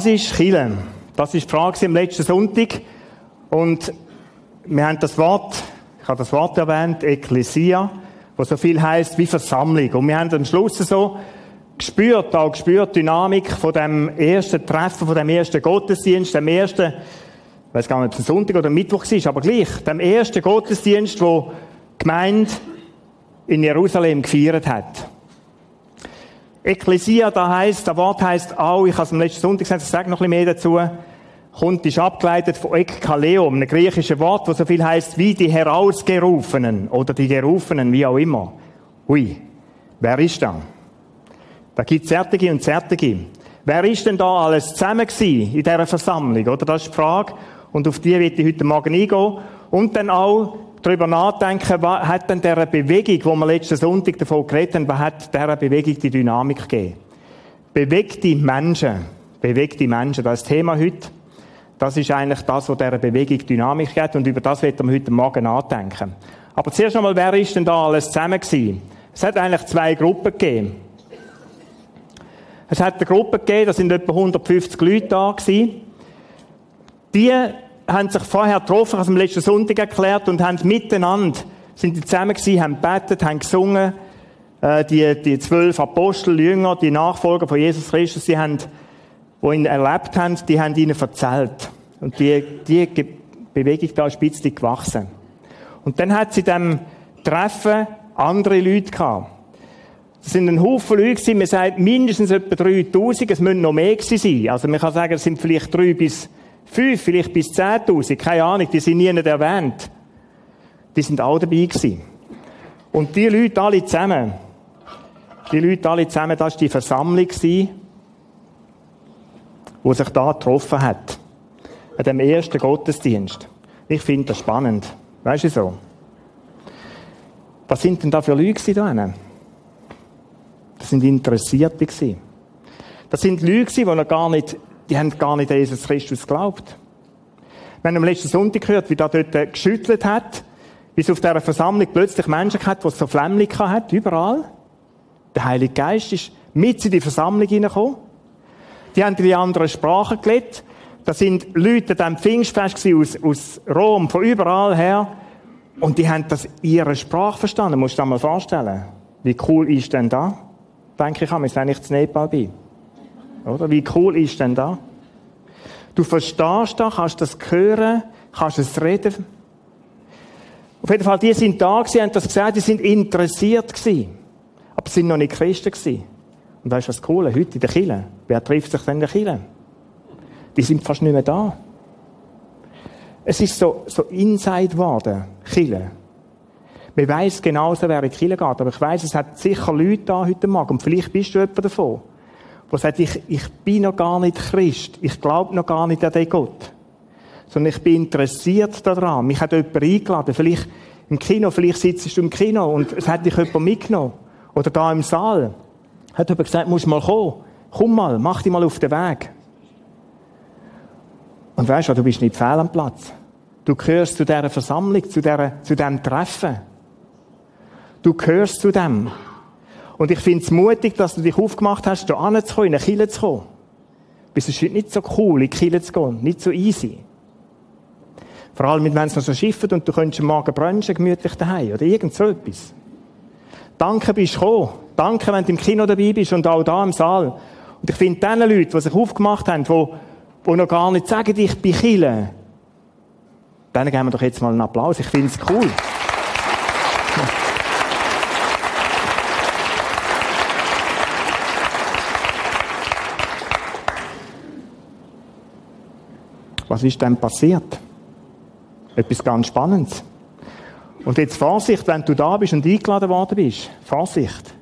Was ist Chile? Das ist die Frage am letzten Sonntag. Und wir haben das Wort, ich habe das Wort erwähnt, Ekklesia, was so viel heißt wie Versammlung. Und wir haben am Schluss so gespürt, auch gespürt, Dynamik von dem ersten Treffen, von dem ersten Gottesdienst, dem ersten, ich weiß gar nicht, ob es Sonntag oder Mittwoch ist, aber gleich, dem ersten Gottesdienst, wo die Gemeinde in Jerusalem gefeiert hat. Ekklesia, da heißt, das Wort heißt auch, ich habe es am letzten Sonntag gesagt, ich sage noch ein bisschen mehr dazu, kommt, ist abgeleitet von Ekkaleo, einem griechischen Wort, das so viel heißt wie die Herausgerufenen oder die Gerufenen, wie auch immer. Ui, wer ist da? Da gibt es Zärtige und Zärtige. Wer ist denn da alles zusammen gewesen in dieser Versammlung? Oder das ist die Frage. Und auf die wird ich heute Morgen eingehen. Und dann auch darüber nachdenken, was hat denn dieser Bewegung, wo wir letzten Sonntag davon geredet haben, was hat dieser Bewegung die Dynamik gegeben? Bewegte Menschen. Bewegte Menschen. Das Thema heute. Das ist eigentlich das, was dieser Bewegung Dynamik gibt. Und über das werden wir heute Morgen nachdenken. Aber zuerst einmal, wer ist denn da alles zusammen gewesen? Es hat eigentlich zwei Gruppen gegeben. Es hat eine Gruppe gegeben, da sind etwa 150 Leute da gewesen. Die haben sich vorher getroffen, also am letzten Sonntag erklärt und haben miteinander, sind die zusammen gewesen, haben gebetet, haben gesungen. Äh, die, die zwölf Apostel, Jünger, die Nachfolger von Jesus Christus, die haben, die ihn erlebt haben, die haben ihnen erzählt. Und die, die Bewegung da ist ein gewachsen. Und dann hat sie dem Treffen andere Leute gehabt. Das sind ein Haufen Leute gewesen. Man sagt mindestens etwa 3000. Es müssen noch mehr gewesen sein. Also man kann sagen, es sind vielleicht drei bis fünf, vielleicht bis 10.000. Keine Ahnung. Die sind nie erwähnt. Die sind auch dabei gewesen. Und die Leute alle zusammen, die Leute alle zusammen, das war die Versammlung gewesen, die sich da getroffen hat. An dem ersten Gottesdienst. Ich finde das spannend. Weißt du so? Was sind denn da für Leute da drinnen? Das sind Interessierte. Das sind Leute die noch gar nicht, die haben gar nicht an Jesus Christus geglaubt. Wir haben am letzten Sonntag gehört, wie da dort geschüttelt hat, wie es auf dieser Versammlung plötzlich Menschen hat, die so Flämmchen hat, überall. Der Heilige Geist ist mit in die Versammlung hineingekommen. Die haben in die anderen Sprachen gelebt. Da sind Leute an diesem Pfingstfest aus, aus Rom, von überall her. Und die haben das ihre Sprache verstanden. Musst du dir mal vorstellen. Wie cool ist denn da? denke ich, wenn ich zu Nepal bin. Oder? Wie cool ist denn da? Du verstehst da, kannst das hören, kannst es reden. Auf jeden Fall, die sind da gewesen, haben das gesagt, die sind interessiert gewesen. Aber sie sind noch nicht Christen gewesen. Und weißt du, was cool Heute in der Kille. Wer trifft sich denn in der Kille? Die sind fast nicht mehr da. Es ist so, so inside geworden, Kille. Man weiss genauso, wer in die Kirche geht. Aber ich weiss, es hat sicher Leute da heute Morgen. Und vielleicht bist du jemand davon, der sagt, ich, ich bin noch gar nicht Christ. Ich glaube noch gar nicht an den Gott. Sondern ich bin interessiert daran. Mich hat jemand eingeladen. Vielleicht im Kino, vielleicht sitzt du im Kino und es hat dich jemand mitgenommen. Oder da im Saal. Hat jemand gesagt, musst mal kommen. Komm mal, mach dich mal auf den Weg. Und weißt du, du bist nicht fehl am Platz. Du gehörst zu dieser Versammlung, zu, dieser, zu diesem Treffen. Du gehörst zu dem. Und ich finde es mutig, dass du dich aufgemacht hast, da anzukommen, in eine Kirche zu kommen. Es ist heute nicht so cool, in die Kirche zu gehen. Nicht so easy. Vor allem, wenn es noch so schifft und du könntest am Morgen brunchen, gemütlich daheim oder irgend so etwas. Danke, bist du gekommen. Danke, wenn du im Kino dabei bist und auch da im Saal. Und ich finde, diese Leute, die sich aufgemacht haben, die, die noch gar nicht sagen, ich bin Kille, denen geben wir doch jetzt mal einen Applaus. Ich finde es cool. Was ist denn passiert? Etwas ganz Spannendes. Und jetzt Vorsicht, wenn du da bist und eingeladen worden bist. Vorsicht.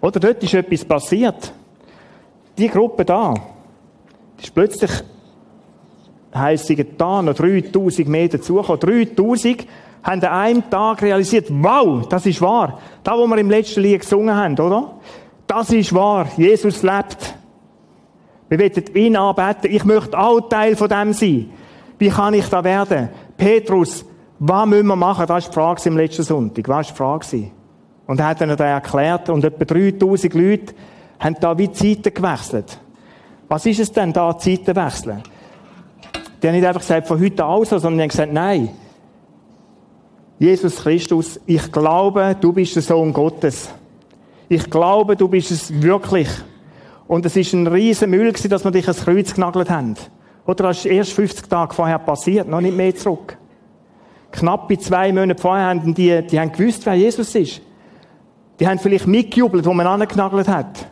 Oder dort ist etwas passiert. Die Gruppe da, die ist plötzlich, heisst da noch 3000 Meter zugekommen. 3000 haben an einem Tag realisiert, wow, das ist wahr. Da, wo wir im letzten Lied gesungen haben, oder? Das ist wahr. Jesus lebt. Wir wollen ihn anbeten. Ich möchte auch Teil von dem sein. Wie kann ich da werden? Petrus, was müssen wir machen? Das war die Frage im letzten Sonntag. Was war die Frage? Und er hat dann erklärt, und etwa 3000 Leute haben da wie Zeiten gewechselt. Was ist es denn da, Zeiten wechseln? Die haben nicht einfach gesagt, von heute an so, sondern die haben gesagt, nein. Jesus Christus, ich glaube, du bist der Sohn Gottes. Ich glaube, du bist es wirklich. Und es ist ein riesen Müll gewesen, dass wir dich ans Kreuz genagelt haben. Oder das ist erst 50 Tage vorher passiert, noch nicht mehr zurück. Knappe zwei Monate vorher haben die, die haben gewusst, wer Jesus ist. Die haben vielleicht mitgejubelt, wo man angenagelt hat.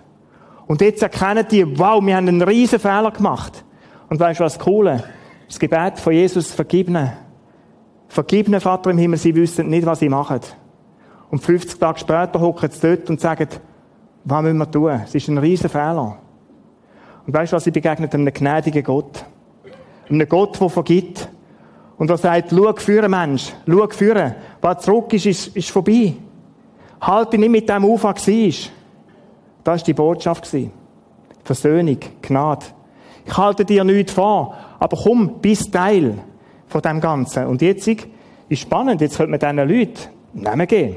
Und jetzt erkennen die, wow, wir haben einen riesen Fehler gemacht. Und weißt du was cool? Das Gebet von Jesus, vergibne. Vergibne, Vater im Himmel, sie wissen nicht, was sie machen. Und 50 Tage später hocken sie dort und sagen, was müssen wir tun? Es ist ein riesen Fehler. Und weißt du was? Sie begegnet einem gnädigen Gott. Einem Gott, der vergibt. Und der sagt, schau für Mensch, schau für. Was zurück ist, ist, ist vorbei. Halte nicht mit dem auf, was war. Das war die Botschaft. Versöhnung, Gnade. Ich halte dir nichts vor, aber komm, bist Teil von dem Ganzen. Und jetzt ist spannend, jetzt könnte man diesen Leuten Namen geben.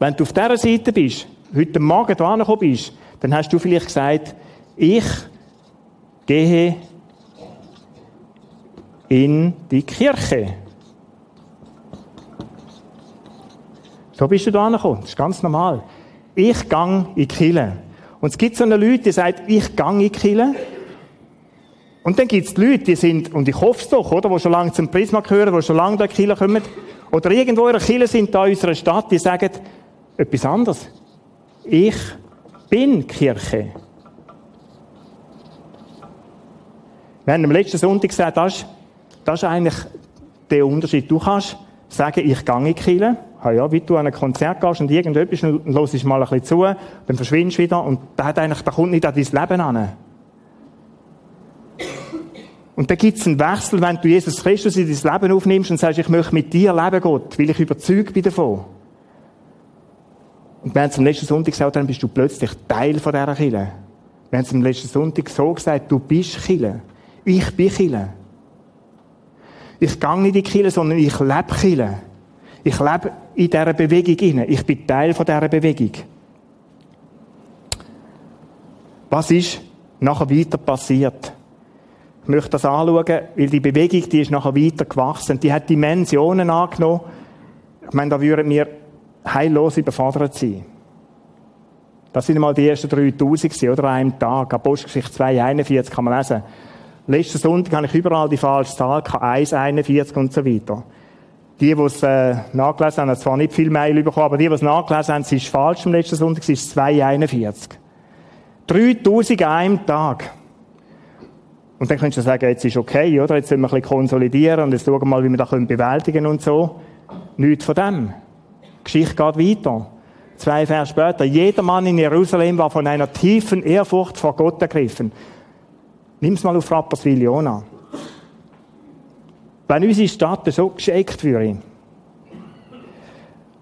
Wenn du auf dieser Seite bist, heute Morgen da angekommen bist, dann hast du vielleicht gesagt, ich gehe in die Kirche. So bist du da angekommen. Das ist ganz normal. Ich gang in die Kirche. Und es gibt so eine Leute, die sagen, ich gang in die Kirche. Und dann gibt es Leute, die sind, und ich hoffe es doch, oder, die schon lange zum Prisma gehören, die schon lange in die Kirche kommen, oder irgendwo in der Kirche sind da in unserer Stadt, die sagen etwas anderes. Ich bin Kirche. Wir haben am letzten Sonntag gesagt, das ist, das ist eigentlich der Unterschied. Du kannst sagen, ich gehe in die Kirche, ah ja, wie du an ein Konzert gehst und irgendetwas und hörst mal ein bisschen zu, dann verschwindest du wieder und da hat eigentlich, da kommt nicht an dein Leben an. Und da gibt es einen Wechsel, wenn du Jesus Christus in dein Leben aufnimmst und sagst, ich möchte mit dir leben, Gott, weil ich überzeugt bin davon. Und wir haben es am letzten Sonntag gesagt, dann bist du plötzlich Teil von dieser Kirche. Wir haben es am letzten Sonntag so gesagt, du bist Kirche. Ich bin Kirche. Ich gehe nicht in die Kirche, sondern ich lebe Kirche. Ich lebe in dieser Bewegung inne. Ich bin Teil von dieser Bewegung. Was ist nachher weiter passiert? Ich möchte das anschauen, weil die Bewegung, die ist nachher weiter gewachsen. Die hat Dimensionen angenommen. Ich meine, da würden wir heillos überfordert sein. Das sind mal die ersten 3000 gewesen, oder? An einem Tag. Apostelgeschichte 2,41 kann man lesen. Letzten Sonntag habe ich überall die falsche Zahl, 1,41 und so weiter. Die, die es äh, nachgelesen haben, haben zwar nicht viel Mail bekommen, aber die, die es nachgelesen haben, es falsch am letzten Sonntag, es ist 2,41. 3000 an einem Tag. Und dann könntest du sagen, jetzt ist okay, oder? Jetzt sollen wir ein bisschen konsolidieren und jetzt schauen wir mal, wie wir das bewältigen können und so. Nichts von dem. Geschichte geht weiter. Zwei Vers später. Jeder Mann in Jerusalem war von einer tiefen Ehrfurcht vor Gott ergriffen. Nimm's mal auf Rapperswil, Jona. Wenn unsere Stadt so geschickt würde,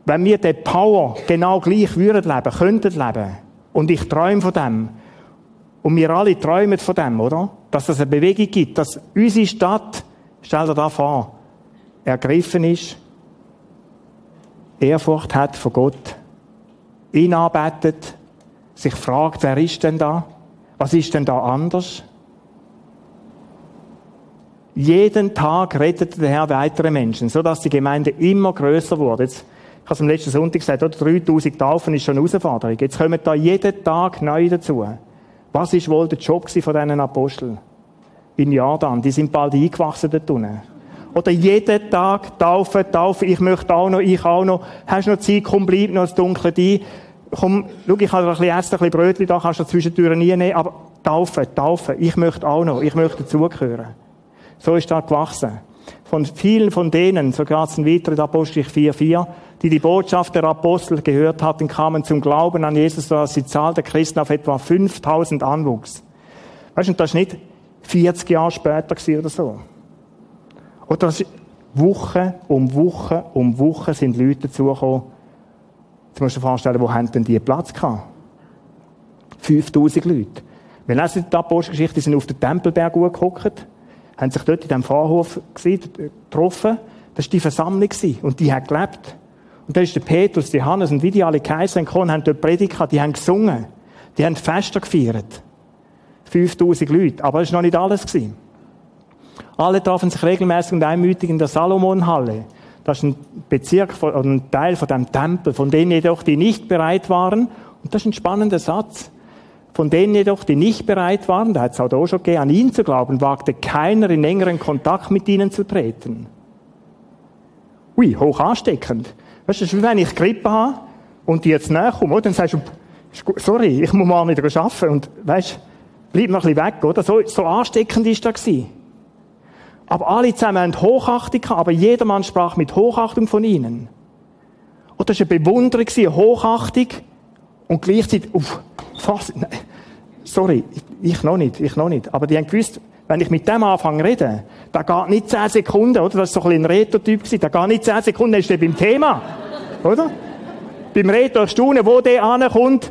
wenn wir den Power genau gleich würden leben, könnten leben, und ich träume von dem, und wir alle träumen von dem, oder? Dass es eine Bewegung gibt, dass unsere Stadt, stell dir da vor, ergriffen ist, Ehrfurcht hat von Gott, ihn arbeitet, sich fragt, wer ist denn da? Was ist denn da anders? Jeden Tag rettet der Herr weitere Menschen, sodass die Gemeinde immer größer wurde. Jetzt, ich habe es am letzten Sonntag gesagt, oder 3000 Taufen ist schon eine Herausforderung. Jetzt kommen da jeden Tag neu dazu. Was ist wohl der Job von diesen Aposteln? In Jordan. Die sind bald eingewachsen dort unten. Oder jeden Tag taufen, taufen. Ich möchte auch noch, ich auch noch. Hast noch Zeit? Komm, bleib noch ins Dunkle ein. Komm, schau, ich habe ein bisschen Essen, ein bisschen Brötchen da, kannst du zwischendurch nie nehmen. Aber taufen, taufen. Ich möchte auch noch. Ich möchte dazugehören. So ist das gewachsen. Von vielen von denen, so geht es weiter in Apostel 4,4, die die Botschaft der Apostel gehört hatten, kamen zum Glauben an Jesus, sodass die Zahl der Christen auf etwa 5000 anwuchs. Weißt du, das ist nicht 40 Jahre später oder so. Oder Woche um Woche um Woche sind Leute dazugekommen. Jetzt musst du dir vorstellen, wo haben denn die Platz gehabt? 5000 Leute. Wir lesen die Apostelgeschichte, die sind auf den Tempelberg gehockt, haben sich dort in diesem Vorhof getroffen. Das war die Versammlung und die hat gelebt. Und da ist der Petrus, die Hannes und wie die alle Kaiser gekommen, haben dort Predigt die haben gesungen, die haben Feste gefeiert. 5000 Leute. Aber das war noch nicht alles. Gewesen. Alle trafen sich regelmäßig und einmütig in der Salomonhalle. Das ist ein Bezirk oder ein Teil von dem Tempel, von denen jedoch, die nicht bereit waren, und das ist ein spannender Satz, von denen jedoch, die nicht bereit waren, da hat es auch schon gegeben, an ihn zu glauben, wagte keiner in engeren Kontakt mit ihnen zu treten. Ui, hoch ansteckend. Weißt du, das ist wie wenn ich Grippe habe und die jetzt näher kommen, dann sagst du, sorry, ich muss mal wieder arbeiten und weißt, bleib noch ein bisschen weg, oder? So, so ansteckend ist das gewesen. Aber alle zusammen haben Hochachtung gehabt, aber jedermann sprach mit Hochachtung von ihnen. Und das war eine Bewunderung, eine Hochachtung und gleichzeitig, uff, fast, nein, sorry, ich noch nicht, ich noch nicht. Aber die haben gewusst, wenn ich mit dem anfange zu reden, da geht nicht zehn Sekunden, oder? Das war so ein, ein Reto-Typ da geht nicht zehn Sekunden, dann ist der beim Thema. Oder? beim Reto erstaunen, wo der ankommt.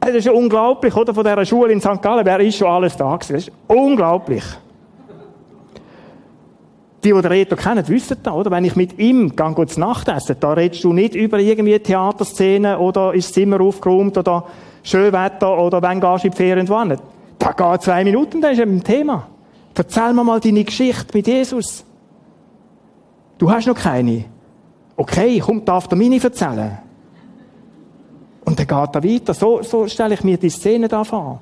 Das ist ja unglaublich, oder? Von dieser Schule in St. Gallen, wer ist schon alles da gewesen? Das ist unglaublich. Die, die den Reto kennen, wissen das, oder? Wenn ich mit ihm gehe, zu Nacht essen, da redest du nicht über irgendwie Theaterszenen oder ist das Zimmer aufgeräumt oder Schönwetter oder wenn gehst du in die Ferien wohin. Da geht zwei Minuten, dann ist eben ein Thema. Erzähl mir mal deine Geschichte mit Jesus. Du hast noch keine. Okay, komm, darf der meine erzählen? Und dann geht er weiter. So, so stelle ich mir die Szene da vor.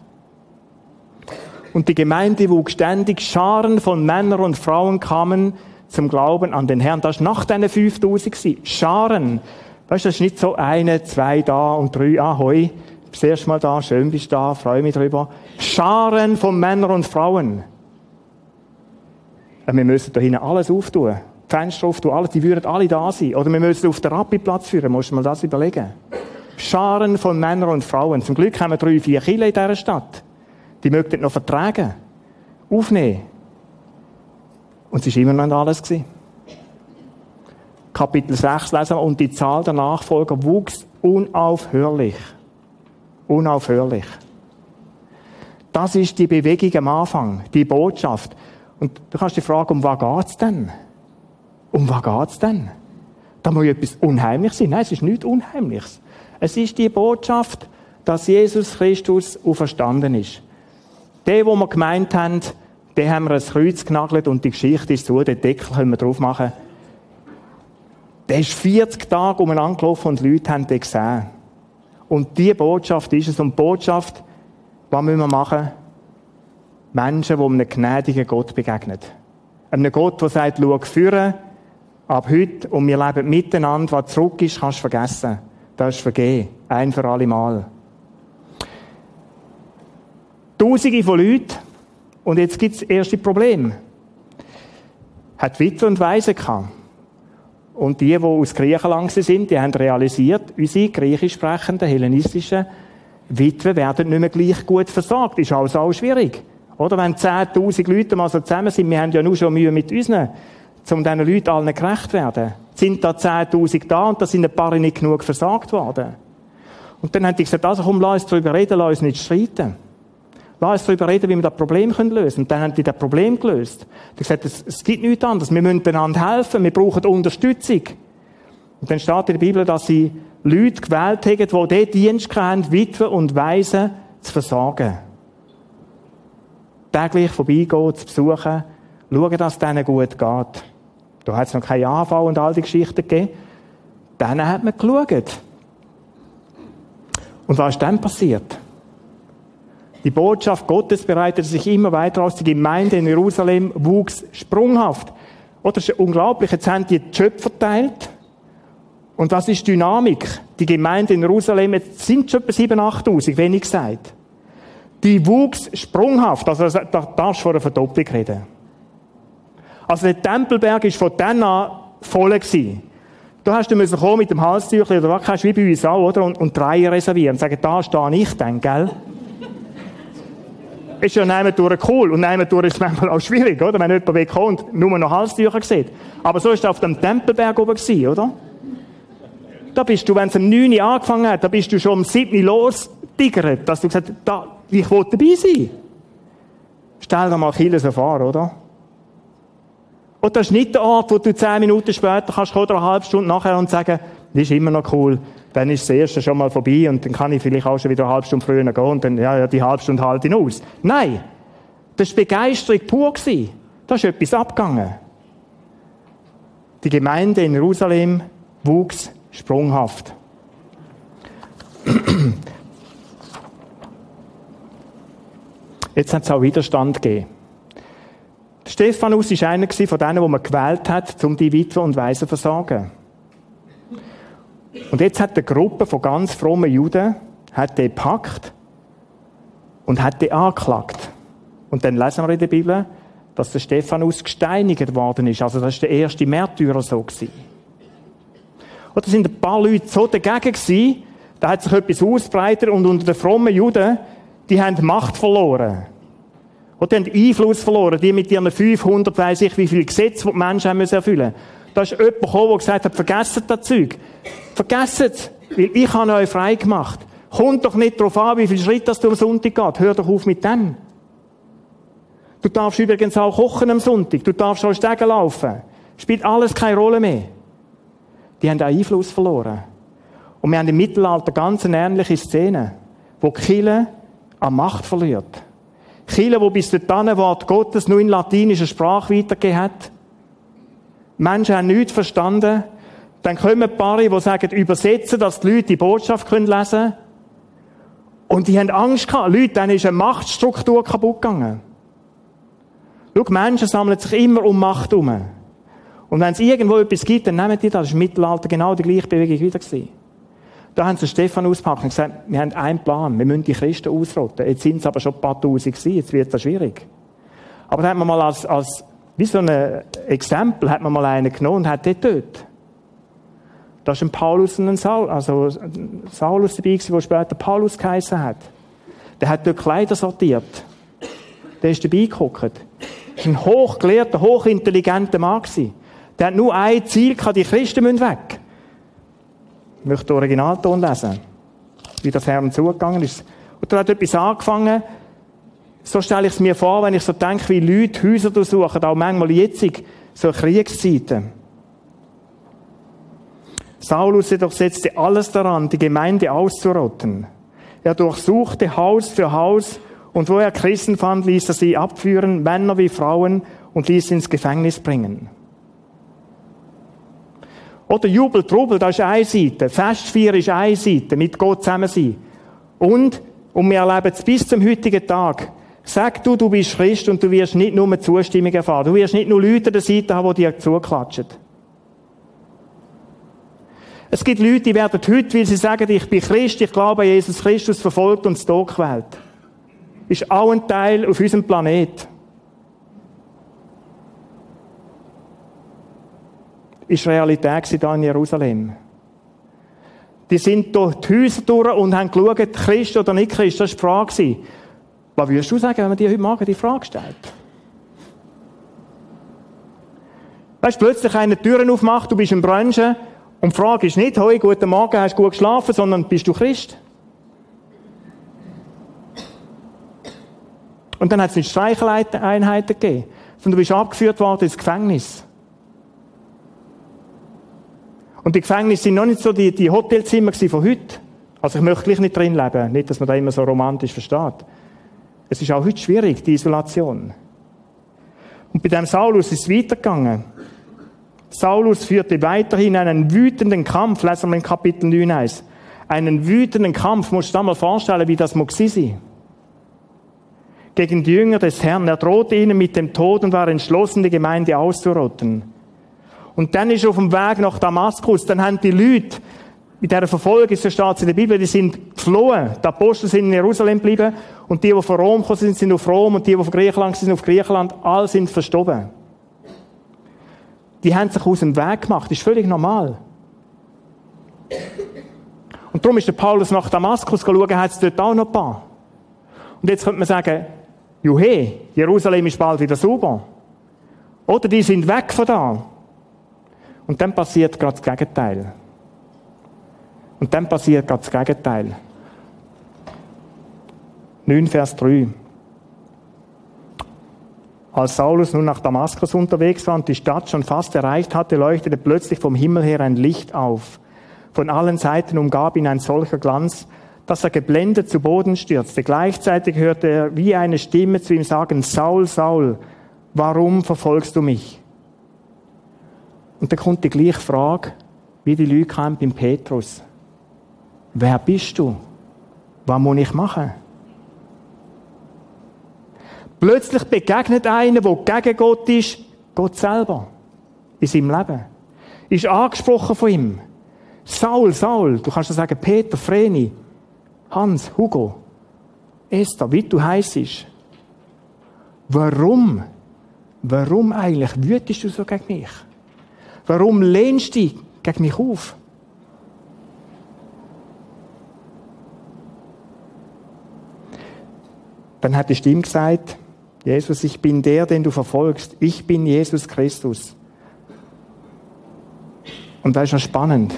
Und die Gemeinde wuchs ständig. Scharen von Männern und Frauen kamen zum Glauben an den Herrn. Das war nach diesen 5000 Scharen. Weißt du, das ist nicht so eine, zwei da und drei, ahoi. Das erste Mal da, schön bist du da, freue mich drüber. Scharen von Männern und Frauen. Wir müssen da hinten alles auftun. Die Fenster auftun, alles, die würden alle da sein. Oder wir müssen auf den Rappiplatz führen, musst du mal das überlegen. Scharen von Männern und Frauen. Zum Glück haben wir drei, vier Kinder in dieser Stadt. Die möchten noch vertragen, aufnehmen. Und es war immer noch alles. Gewesen. Kapitel 6 lesen wir, und die Zahl der Nachfolger wuchs unaufhörlich. Unaufhörlich. Das ist die Bewegung am Anfang, die Botschaft. Und du kannst dich fragen, um was geht's denn? Um was geht's denn? Da muss ja etwas Unheimliches sein. Nein, es ist nichts Unheimliches. Es ist die Botschaft, dass Jesus Christus auferstanden ist. Der, wo wir gemeint haben, den haben wir ans Kreuz genagelt und die Geschichte ist so, den Deckel können wir drauf machen. Der ist 40 Tage umeinander gelaufen und die Leute haben den gesehen. Und die Botschaft ist es. Und die Botschaft, was müssen wir machen? Menschen, die einem gnädigen Gott begegnen. Einem Gott, der sagt, schau führen, ab heute, und wir leben miteinander, was zurück ist, kannst du vergessen das ist vergeben. Ein für alle Mal. Tausende von Leuten. Und jetzt gibt es erste Probleme. Hat Witwe und Waisen gehabt. Und die, die aus Griechenland sind, die haben realisiert, unsere griechisch sprechenden, hellenistischen Witwen werden nicht mehr gleich gut versorgt. Ist also auch schwierig. Oder wenn 10.000 Leute mal so zusammen sind, wir haben ja nur schon Mühe mit unseren, um diesen Leuten allen gerecht zu werden sind da 10.000 da und da sind ein paar nicht genug versagt worden. Und dann haben die gesagt, also komm, lass uns darüber reden, lass uns nicht streiten. Lass uns darüber reden, wie wir das Problem lösen können. Und dann haben die das Problem gelöst. Die gesagt, es, gibt nichts anderes. Wir müssen einander helfen. Wir brauchen Unterstützung. Und dann steht in der Bibel, dass sie Leute gewählt haben, die diesen Dienst haben, Witwen und Waisen zu versorgen. Täglich vorbeigehen, zu besuchen, schauen, dass es denen gut geht. Da hat es noch keine AV und all die Geschichten gegeben. Dann hat man geschaut. Und was ist dann passiert? Die Botschaft Gottes bereitete sich immer weiter aus. Die Gemeinde in Jerusalem wuchs sprunghaft. Oder es ist unglaublich. Jetzt haben die Schöpfer verteilt. Und was ist Dynamik? Die Gemeinde in Jerusalem, jetzt sind schon etwa 7.000, 8.000, wenig gesagt. Die wuchs sprunghaft. Also da darfst du von einer Verdopplung reden. Also der Tempelberg war von dann an voll. Gewesen. Da hast du müssen kommen mit dem Halstüchli oder was, kannst wie bei uns auch, oder? Und, und drei reservieren. Und sagen, da stehe ich dann, gell? Ist ja durch cool. Und durch ist es manchmal auch schwierig, oder? Wenn jemand wegkommt und nur noch Halstücher sieht. Aber so ist es auf dem Tempelberg oben gewesen, oder? Da bist du, wenn es um 9 Uhr angefangen hat, da bist du schon um 7 Uhr lostigert, dass du gesagt hast, da, ich will dabei sein. Stell dir mal Kiel so vor, oder? Und das ist nicht der Ort, wo du zehn Minuten später kannst oder eine halbe Stunde nachher und sagen, das ist immer noch cool. Dann ist das erste schon mal vorbei und dann kann ich vielleicht auch schon wieder eine halbe Stunde früher gehen und dann, ja, ja, die halbe Stunde halte ich aus. Nein! Das war Begeisterung pur. Da ist etwas abgegangen. Die Gemeinde in Jerusalem wuchs sprunghaft. Jetzt hat es auch Widerstand gegeben. Stephanus war einer von denen, die man gewählt hat, um die Witwe und Waisen zu versorgen. Und jetzt hat eine Gruppe von ganz frommen Juden hat den gepackt und hat den angeklagt. Und dann lesen wir in der Bibel, dass der Stephanus gesteinigt worden ist. Also das war der erste Märtyrer so. Gewesen. Und da sind ein paar Leute so dagegen gewesen, da hat sich etwas ausbreitet und unter den frommen Juden, die haben Macht verloren. Und die haben Einfluss verloren, die mit ihren 500, weiss ich, wie viele Gesetze, die die Menschen haben erfüllen müssen. Da ist jemand gekommen, der gesagt hat, vergesst das Zeug. Vergesst es, weil ich habe euch frei gemacht. Kommt doch nicht darauf an, wie viel Schritt das du am Sonntag geht. Hör doch auf mit dem. Du darfst übrigens auch kochen am Sonntag. Du darfst auch Stegen laufen. Spielt alles keine Rolle mehr. Die haben auch Einfluss verloren. Und wir haben im Mittelalter ganz eine ähnliche Szene, wo Kille an Macht verliert. Kille, wo bis dahin Wort Gottes nur in latinischer Sprache weitergegeben hat. Menschen haben nichts verstanden. Dann kommen ein paar, die sagen, übersetzen, dass die Leute die Botschaft lesen können. Und die haben Angst gehabt. Leute, dann ist eine Machtstruktur kaputt gegangen. Schau, Menschen sammeln sich immer um Macht herum. Und wenn es irgendwo etwas gibt, dann nehmen die das. Das ist im Mittelalter genau die gleiche Bewegung wieder gewesen. Da haben sie Stefan ausgepackt und gesagt, wir haben einen Plan, wir müssen die Christen ausrotten. Jetzt sind es aber schon ein paar Tausend gewesen, jetzt wird es schwierig. Aber da hat man mal als, als, wie so ein Exempel, hat man mal einen genommen und hat den tot. Da ist ein Paulus und ein Saul, also Saulus dabei der später Paulus geheißen hat. Der hat dort Kleider sortiert. Der ist dabei geguckt. Das war ein hochgelehrter, hochintelligenter Mann. Der hat nur ein Ziel gehabt, die Christen müssen weg. Ich möchte den Originalton lesen. Wie das Herrn zugegangen ist. Und er hat etwas angefangen. So stelle ich es mir vor, wenn ich so denke, wie Leute Häuser durchsuchen, auch manchmal jetzt, so Kriegszeiten. Saulus jedoch setzte alles daran, die Gemeinde auszurotten. Er durchsuchte Haus für Haus und wo er Christen fand, ließ er sie abführen, Männer wie Frauen, und ließ sie ins Gefängnis bringen. Oder Jubel, Trubel, das ist eine Seite. Festfeier ist eine Seite, mit Gott zusammen sein. Und, und wir erleben es bis zum heutigen Tag. Sag du, du bist Christ und du wirst nicht nur Zustimmung erfahren. Du wirst nicht nur Leute an der Seite haben, die dir zuklatschen. Es gibt Leute, die werden heute, weil sie sagen, ich bin Christ, ich glaube an Jesus Christus, verfolgt und zu gewählt ist auch ein Teil auf unserem Planet. Ist Realität hier in Jerusalem. Die sind durch die Häuser durch und haben geschaut, Christ oder nicht Christ. Das war die Frage. Was würdest du sagen, wenn man dir heute Morgen die Frage stellt? Weißt du, plötzlich eine Türen aufmacht, du bist in Branche und die Frage ist nicht, hoi, guten Morgen, hast du gut geschlafen, sondern bist du Christ? Und dann hat es nicht Streicheleinheiten gegeben, sondern du bist abgeführt worden ins Gefängnis. Und die Gefängnisse sind noch nicht so die, die Hotelzimmer von heute. Also ich möchte gleich nicht drin leben. Nicht, dass man da immer so romantisch versteht. Es ist auch heute schwierig, die Isolation. Und bei dem Saulus ist es weitergegangen. Saulus führte weiterhin einen wütenden Kampf, lesen wir in Kapitel 9 1. Einen wütenden Kampf, musst du dir mal vorstellen, wie das muss sein gegen die Jünger des Herrn. Er drohte ihnen mit dem Tod und war entschlossen, die Gemeinde auszurotten. Und dann ist er auf dem Weg nach Damaskus, dann haben die Leute, mit dieser Verfolgung, so steht es in der Bibel, die sind geflohen. Die Apostel sind in Jerusalem geblieben und die, die von Rom gekommen sind, sind auf Rom und die, die von Griechenland sind, auf Griechenland. Alle sind verstorben. Die haben sich aus dem Weg gemacht. Das ist völlig normal. Und darum ist der Paulus nach Damaskus schauen, hat es dort auch noch ein paar. Und jetzt könnte man sagen, Juhe, Jerusalem ist bald wieder sauber. Oder die sind weg von da. Und dann passiert gerade das Gegenteil. Und dann passiert gerade das Gegenteil. 9 Vers 3. Als Saulus nun nach Damaskus unterwegs war und die Stadt schon fast erreicht hatte, leuchtete plötzlich vom Himmel her ein Licht auf. Von allen Seiten umgab ihn ein solcher Glanz, dass er geblendet zu Boden stürzte. Gleichzeitig hörte er wie eine Stimme zu ihm sagen, Saul, Saul, warum verfolgst du mich? Und dann kommt die gleiche Frage, wie die Leute beim Petrus. Wer bist du? Was muss ich machen? Plötzlich begegnet einer, der gegen Gott ist, Gott selber. In seinem Leben. Ist angesprochen von ihm. Saul, Saul, du kannst ja sagen, Peter, Vreni, Hans, Hugo, Esther, wie du heisst. Warum? Warum eigentlich wütest du so gegen mich? Warum lehnst du dich gegen mich auf? Dann hat die Stimme gesagt, Jesus, ich bin der, den du verfolgst. Ich bin Jesus Christus. Und das ist ja spannend.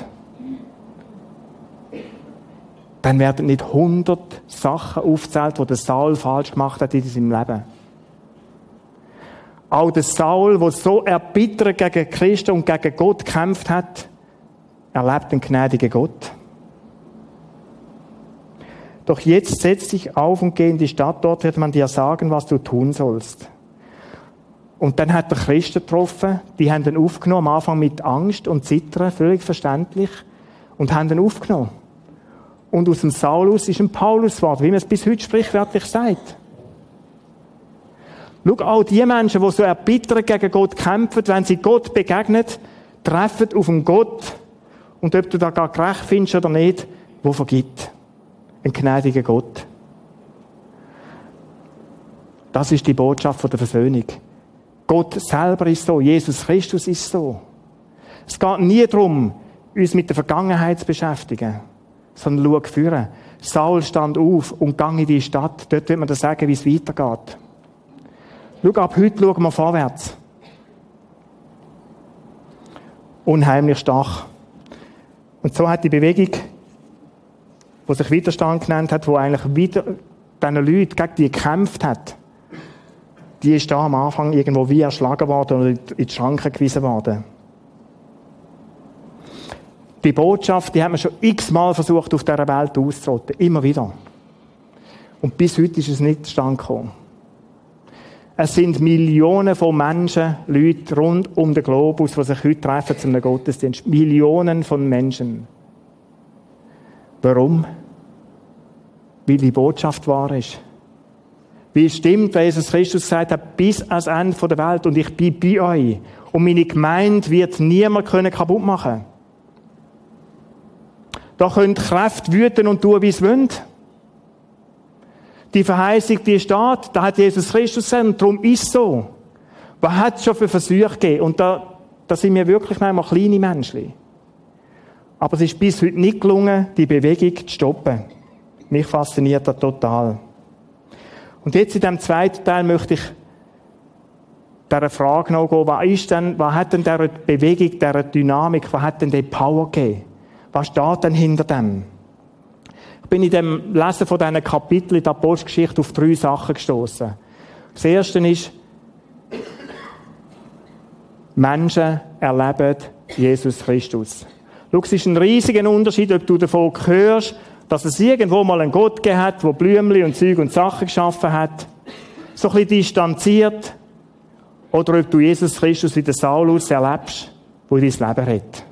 Dann werden nicht hundert Sachen aufgezählt, die der Saul falsch gemacht hat in seinem Leben. Auch der Saul, der so erbittert gegen Christus und gegen Gott gekämpft hat, erlebt einen gnädigen Gott. Doch jetzt setz dich auf und geh in die Stadt, dort wird man dir sagen, was du tun sollst. Und dann hat er Christen getroffen, die haben ihn aufgenommen, am Anfang mit Angst und Zittern, völlig verständlich, und haben ihn aufgenommen. Und aus dem Saulus ist ein Paulus geworden, wie man es bis heute sprichwörtlich sagt. Schau, auch die Menschen, die so erbittert gegen Gott kämpfen, wenn sie Gott begegnen, treffen auf einen Gott, und ob du da gar gerecht findest oder nicht, wo vergibt ein gnädiger Gott. Das ist die Botschaft der Versöhnung. Gott selber ist so, Jesus Christus ist so. Es geht nie darum, uns mit der Vergangenheit zu beschäftigen, sondern schau führen. Saul stand auf und ging in die Stadt. Dort wird man dann sagen, wie es weitergeht. Schau, ab heute schauen wir vorwärts. Unheimlich stark. Und so hat die Bewegung wo sich Widerstand genannt hat, wo eigentlich wieder diesen Leuten gegen die gekämpft hat, die ist da am Anfang irgendwo wie erschlagen worden oder in die Schranken gewiesen worden. Die Botschaft, die hat man schon x-mal versucht, auf dieser Welt auszurotten. Immer wieder. Und bis heute ist es nicht zustande gekommen. Es sind Millionen von Menschen, Leute rund um den Globus, die sich heute treffen einem Gottesdienst. Millionen von Menschen. Warum? Weil die Botschaft wahr ist. Wie es stimmt, weil Jesus Christus gesagt hat, bis ans Ende der Welt und ich bin bei euch. Und meine Gemeinde wird niemand können kaputt machen. Da könnt Kräfte wüten und tun, wie es wollen. Die Verheißung, die steht, da hat Jesus Christus gesagt, und darum ist es so. Was hat es schon für Versuche gegeben? Und da, da sind wir wirklich manchmal kleine Menschen. Aber es ist bis heute nicht gelungen, die Bewegung zu stoppen. Mich fasziniert das total. Und jetzt in dem zweiten Teil möchte ich dieser Frage noch gehen, was ist denn, was hat denn dieser Bewegung, dieser Dynamik, was hat denn die Power gegeben? Was steht denn hinter dem? Ich bin in dem Lesen von diesen Kapiteln in der Apostelgeschichte auf drei Sachen gestoßen. Das erste ist, Menschen erleben Jesus Christus. Schau, es ist ein riesiger Unterschied, ob du davon hörst, dass es irgendwo mal einen Gott gegeben hat, der Blümchen und Zeug und Sachen geschaffen hat, so ein bisschen distanziert, oder ob du Jesus Christus wie der Saulus erlebst, wo dein Leben hat.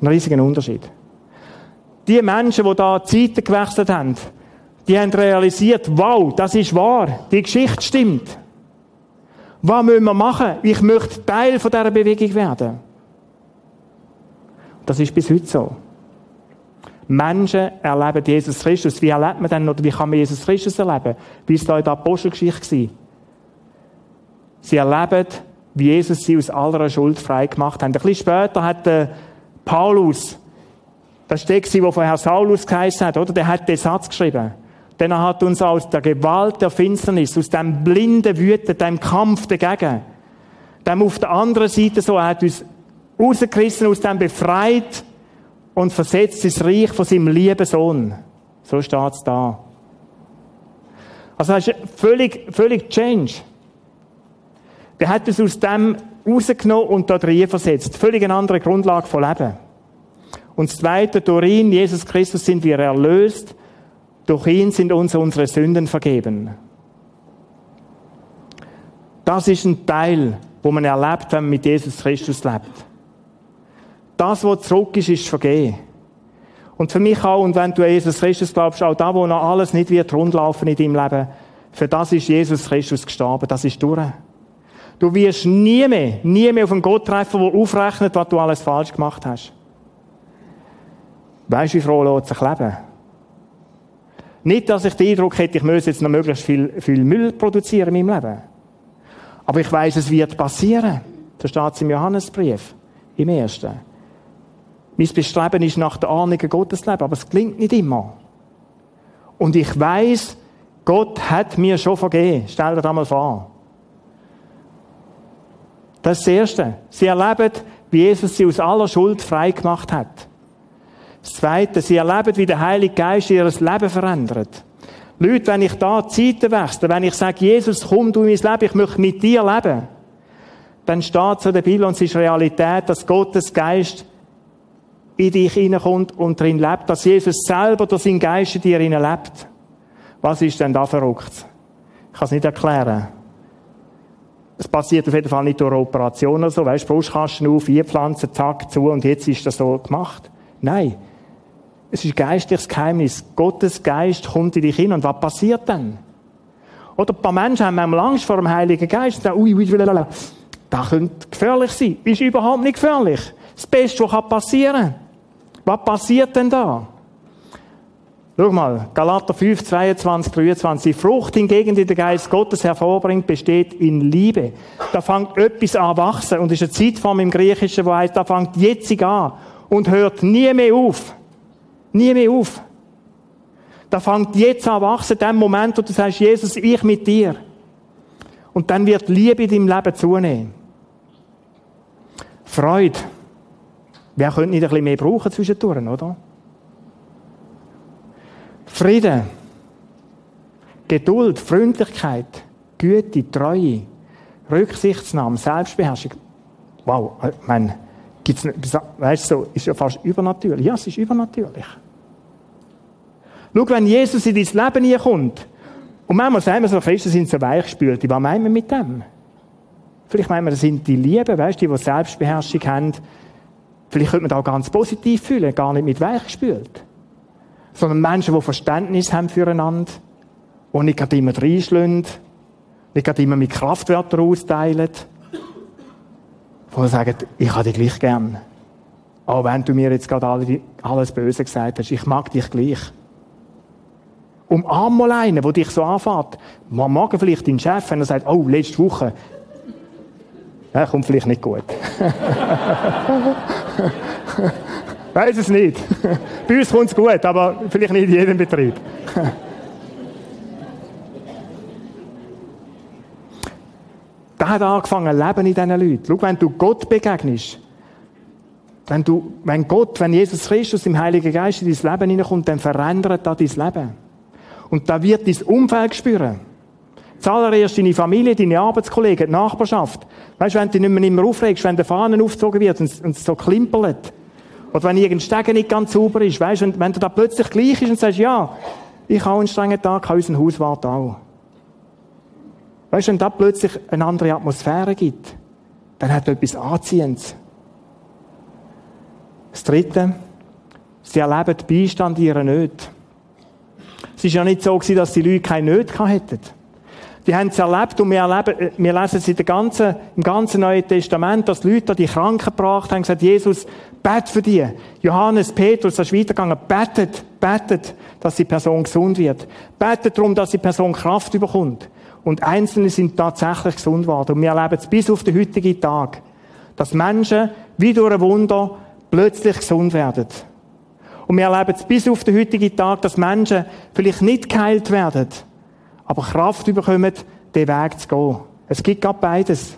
Ein riesiger Unterschied. Die Menschen, die da Zeiten gewechselt haben, die haben realisiert, wow, das ist wahr, die Geschichte stimmt. Was müssen wir machen? Ich möchte Teil von dieser Bewegung werden. Das ist bis heute so. Menschen erleben Jesus Christus. Wie erlebt man denn, oder wie kann man Jesus Christus erleben? Wie es da in der Apostelgeschichte war. Sie erleben, wie Jesus sie aus aller Schuld frei gemacht hat. Ein bisschen später hat der Paulus, das ist der, der von Herrn Saulus geheißen hat, oder? Der hat den Satz geschrieben. Denn er hat uns aus der Gewalt der Finsternis, aus dem blinden Wüten, dem Kampf dagegen, dem auf der anderen Seite so, er hat uns rausgerissen, aus dem befreit und versetzt ins Reich von seinem lieben Sohn. So steht es da. Also das ist völlig, völlig change. Der hat uns aus dem rausgenommen und da drin versetzt. Völlig eine andere Grundlage von Leben. Und das Zweite, durch ihn, Jesus Christus, sind wir erlöst. Durch ihn sind uns unsere Sünden vergeben. Das ist ein Teil, wo man erlebt, wenn man mit Jesus Christus lebt. Das, was zurück ist, ist vergeben. Und für mich auch, und wenn du an Jesus Christus glaubst, auch da, wo noch alles nicht wird rundlaufen in deinem Leben, für das ist Jesus Christus gestorben, das ist durch. Du wirst nie mehr, nie mehr auf einen Gott treffen, der aufrechnet, was du alles falsch gemacht hast. Weißt du, wie froh lässt sich leben? Nicht, dass ich den Eindruck hätte, ich müsse jetzt noch möglichst viel, viel Müll produzieren in meinem Leben. Aber ich weiß, es wird passieren. Da steht es im Johannesbrief, im ersten. Mein Bestreben ist nach der Ahnung Gottes leben, aber es klingt nicht immer. Und ich weiß, Gott hat mir schon vergeben. Stell dir das mal vor. Das ist das Erste. Sie erleben, wie Jesus sie aus aller Schuld frei gemacht hat. Das Zweite, sie erleben, wie der Heilige Geist ihr Leben verändert. Leute, wenn ich da Zeiten wechsle, wenn ich sage, Jesus, komm du in mein Leben, ich möchte mit dir leben, dann steht so der Bibel und es ist Realität, dass Gottes Geist in dich hineinkommt und drin lebt, dass Jesus selber durch seinen Geist in dir lebt. Was ist denn da verrückt? Ich kann es nicht erklären. Es passiert auf jeden Fall nicht durch eine Operation oder so, weißt, Brustkasten auf, Pflanzen, zack, zu und jetzt ist das so gemacht. Nein. Es ist geistliches Geheimnis. Gottes Geist kommt in dich hin und was passiert dann? Oder ein paar Menschen haben manchmal Angst vor dem Heiligen Geist und sagen, ui, ui, ui, das könnte gefährlich sein. Ist überhaupt nicht gefährlich. Das Beste, was passieren kann. Was passiert denn da? Schau mal, Galater 5, 22, 23. Die Frucht hingegen, die der Geist Gottes hervorbringt, besteht in Liebe. Da fängt etwas an wachsen. Und ist eine Zeitform im Griechischen, wo heißt, da fängt jetzt an und hört nie mehr auf. Nie mehr auf. Da fängt jetzt an wachsen, dem Moment, wo du sagst, Jesus, ich mit dir. Und dann wird Liebe in deinem Leben zunehmen. Freude. Wer könnte nicht ein bisschen mehr brauchen zwischendurch, oder? Frieden. Geduld, Freundlichkeit, Güte, Treue, Rücksichtsnahme, Selbstbeherrschung. Wow, ich meine, Gibt's nicht, weißt du, ist ja fast übernatürlich. Ja, es ist übernatürlich. Schau, wenn Jesus in dein Leben hineinkommt, und manchmal sagen wir so, Christen sind so weichgespült. Was meinen wir mit dem? Vielleicht meinen wir, das sind die Lieben, weißt du, die, die Selbstbeherrschung haben. Vielleicht könnte man da auch ganz positiv fühlen, gar nicht mit weichgespült. Sondern Menschen, die Verständnis haben füreinander, und nicht immer reinschlagen, nicht immer mit Kraftwörtern austeilen, wo sie sagen, ich habe dich gleich gern. Auch wenn du mir jetzt gerade alles Böse gesagt hast, ich mag dich gleich. Umarm mal einen, der dich so anfährt. Man mag vielleicht deinen Chef, wenn er sagt, oh, letzte Woche. Ja, kommt vielleicht nicht gut. Weiß es nicht. Bei uns kommt es gut, aber vielleicht nicht in jedem Betrieb. Da hat angefangen, Leben in diesen Leuten. Schau, wenn du Gott begegnest, wenn du, wenn Gott, wenn Jesus Christus im Heiligen Geist in dein Leben hineinkommt, dann verändert das dein Leben. Und da wird dein Umfeld spüren. Zuallererst deine Familie, deine Arbeitskollegen, die Nachbarschaft. Weißt du, wenn du dich nicht mehr aufregst, wenn der Fahnen aufgezogen wird und, es so klimpert. Oder wenn irgendein Stegen nicht ganz sauber ist. Weißt du, wenn, wenn du da plötzlich gleich ist und sagst, ja, ich habe einen strengen Tag, habe unseren Hauswart auch. Weißt du, wenn da plötzlich eine andere Atmosphäre gibt, dann hat etwas Anziehendes. Das Dritte, sie erleben Beistand ihrer Nöte. Es war ja nicht so, dass die Leute keine Nöte hätten. Die haben es erlebt und wir, erleben, äh, wir lesen es in der ganzen, im ganzen Neuen Testament, dass die Leute die Kranken gebracht haben, gesagt, Jesus, bet für die. Johannes, Petrus, das ist weitergegangen, betet, betet, dass die Person gesund wird. Betet darum, dass die Person Kraft bekommt. Und Einzelne sind tatsächlich gesund worden. Und wir erleben es bis auf den heutigen Tag, dass Menschen wie durch ein Wunder plötzlich gesund werden. Und wir erleben es bis auf den heutigen Tag, dass Menschen vielleicht nicht geheilt werden, aber Kraft bekommen, den Weg zu gehen. Es gibt gerade beides.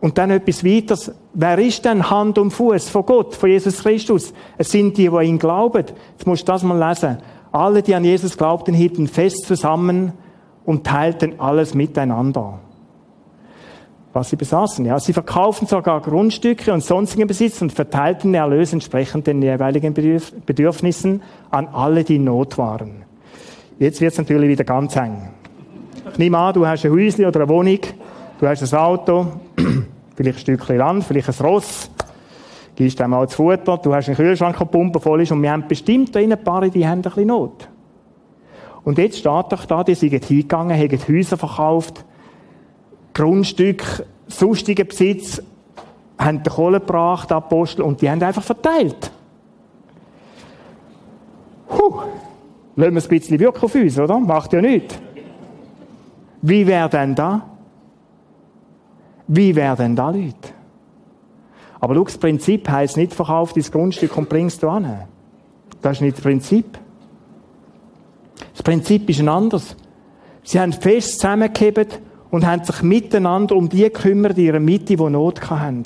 Und dann etwas weiteres. Wer ist denn Hand und Fuß von Gott, von Jesus Christus? Es sind die, die an ihn glauben. Jetzt musst du das mal lesen. Alle, die an Jesus glaubten, hielten fest zusammen und teilten alles miteinander. was sie besaßen. Ja, sie verkauften sogar Grundstücke und sonstigen Besitz und verteilten den Erlös entsprechend den jeweiligen Bedürfnissen an alle, die in Not waren. Jetzt wird es natürlich wieder ganz eng. Ich nehme an, du hast ein Häuschen oder eine Wohnung, du hast ein Auto, vielleicht ein Stückchen Land, vielleicht ein Ross, gibst dem mal das Futter, du hast einen Kühlschrank, der Pumpe voll ist und wir haben bestimmt da ein paar, die haben ein bisschen Not. Und jetzt steht doch da, die sind hingegangen, haben Häuser verkauft, Grundstück, sonstigen Besitz, haben den Kohle gebracht, Apostel, und die haben einfach verteilt. Puh, lassen wir es ein bisschen wirken auf uns, oder? Macht ja nichts. Wie wäre denn da? Wie wären denn da Leute? Aber schau, das Prinzip heisst nicht, verkauf dein Grundstück und bringst du an. Das ist nicht das Prinzip. Das Prinzip ist ein anderes. Sie haben fest zusammengehebt und haben sich miteinander um die gekümmert in ihrer Mitte, die Not hatten.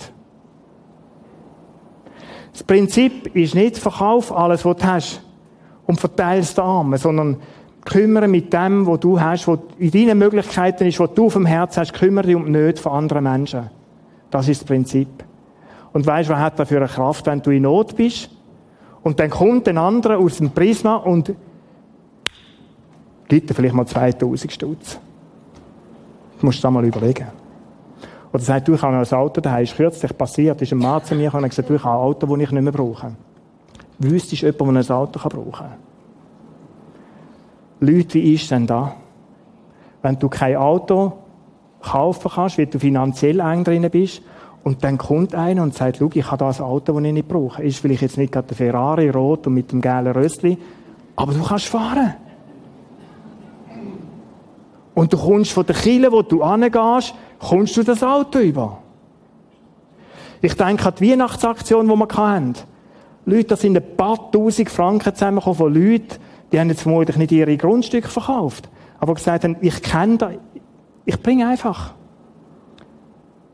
Das Prinzip ist nicht, verkauf alles, was du hast und verteilst den Armen, sondern kümmere mit dem, was du hast, was in deinen Möglichkeiten ist, was du auf dem Herz hast, kümmere dich um die Nöte von anderen Menschen. Das ist das Prinzip. Und weißt, was hat das für eine Kraft, wenn du in Not bist? Und dann kommt ein anderer aus dem Prisma und gibt dir vielleicht mal 2000 Stutz. Du musst dir mal überlegen. Oder sagt, du, ich habe ein Auto daheim, ist kürzlich passiert, ist ein Mann zu mir gekommen und gesagt, du, ich habe ein Auto, das ich nicht mehr brauche. Wüsstest du jemanden, der ein Auto brauchen kann? Leute, wie ist denn da? Wenn du kein Auto kaufen kannst, weil du finanziell eng drin bist, und dann kommt einer und sagt, schau, ich habe da ein Auto, das ich nicht brauche. Ist vielleicht jetzt nicht gerade der Ferrari rot und mit dem gelben Röstli, aber du kannst fahren. Und du kommst von der Kille, wo du angehst, kommst du das Auto über. Ich denke an die Weihnachtsaktion, die wir hatten. Leute, da sind ein paar tausend Franken zusammengekommen von Leuten, die haben jetzt vermutlich nicht ihre Grundstücke verkauft, aber gesagt haben, ich kenne das, ich bringe einfach.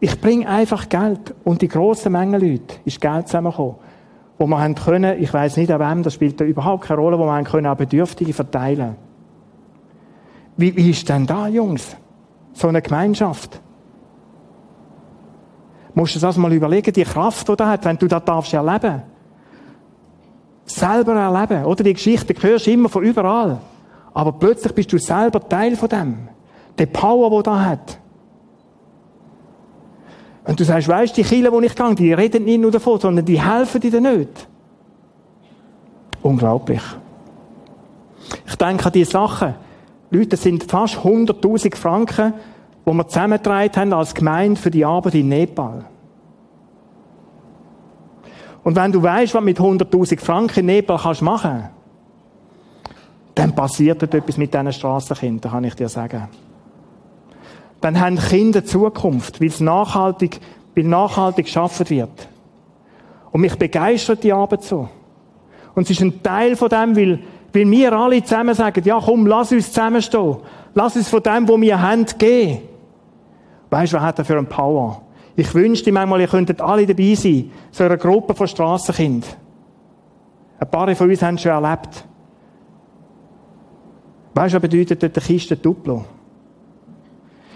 Ich bringe einfach Geld. Und die grosse Menge Leute ist Geld zusammengekommen. Wo man haben können, ich weiß nicht an wem, das spielt da überhaupt keine Rolle, wo man haben können an Bedürftige verteilen. Wie, wie ist denn da, Jungs? So eine Gemeinschaft. Musst du das mal überlegen, die Kraft, die da hat, wenn du das darfst erleben. Selber erleben, oder? Die Geschichte hörst du immer von überall. Aber plötzlich bist du selber Teil von dem. Der Power, der da hat. Und du sagst, weißt die Kinder, wo ich gehe, die reden nicht nur davon, sondern die helfen dir nicht. Unglaublich. Ich denke an diese Sachen. Leute, das sind fast 100.000 Franken, die wir zusammengetragen haben als Gemeinde für die Arbeit in Nepal. Und wenn du weißt, was mit 100.000 Franken in Nepal kannst machen, dann passiert etwas mit diesen Strassenkindern, kann ich dir sagen. Dann haben Kinder Zukunft, weil es nachhaltig, weil nachhaltig geschaffen wird. Und mich begeistert die Arbeit so. Und es ist ein Teil von dem, weil weil wir alle zusammen sagen, ja komm, lass uns zusammenstehen. Lass uns von dem, wo wir haben, gehen. Weißt du, was hat er für ein Power? Ich wünschte manchmal, ihr könntet alle dabei sein. So einer Gruppe von Strassenkindern. Ein paar von uns haben es schon erlebt. Weißt du, was bedeutet dort eine Kiste Duplo?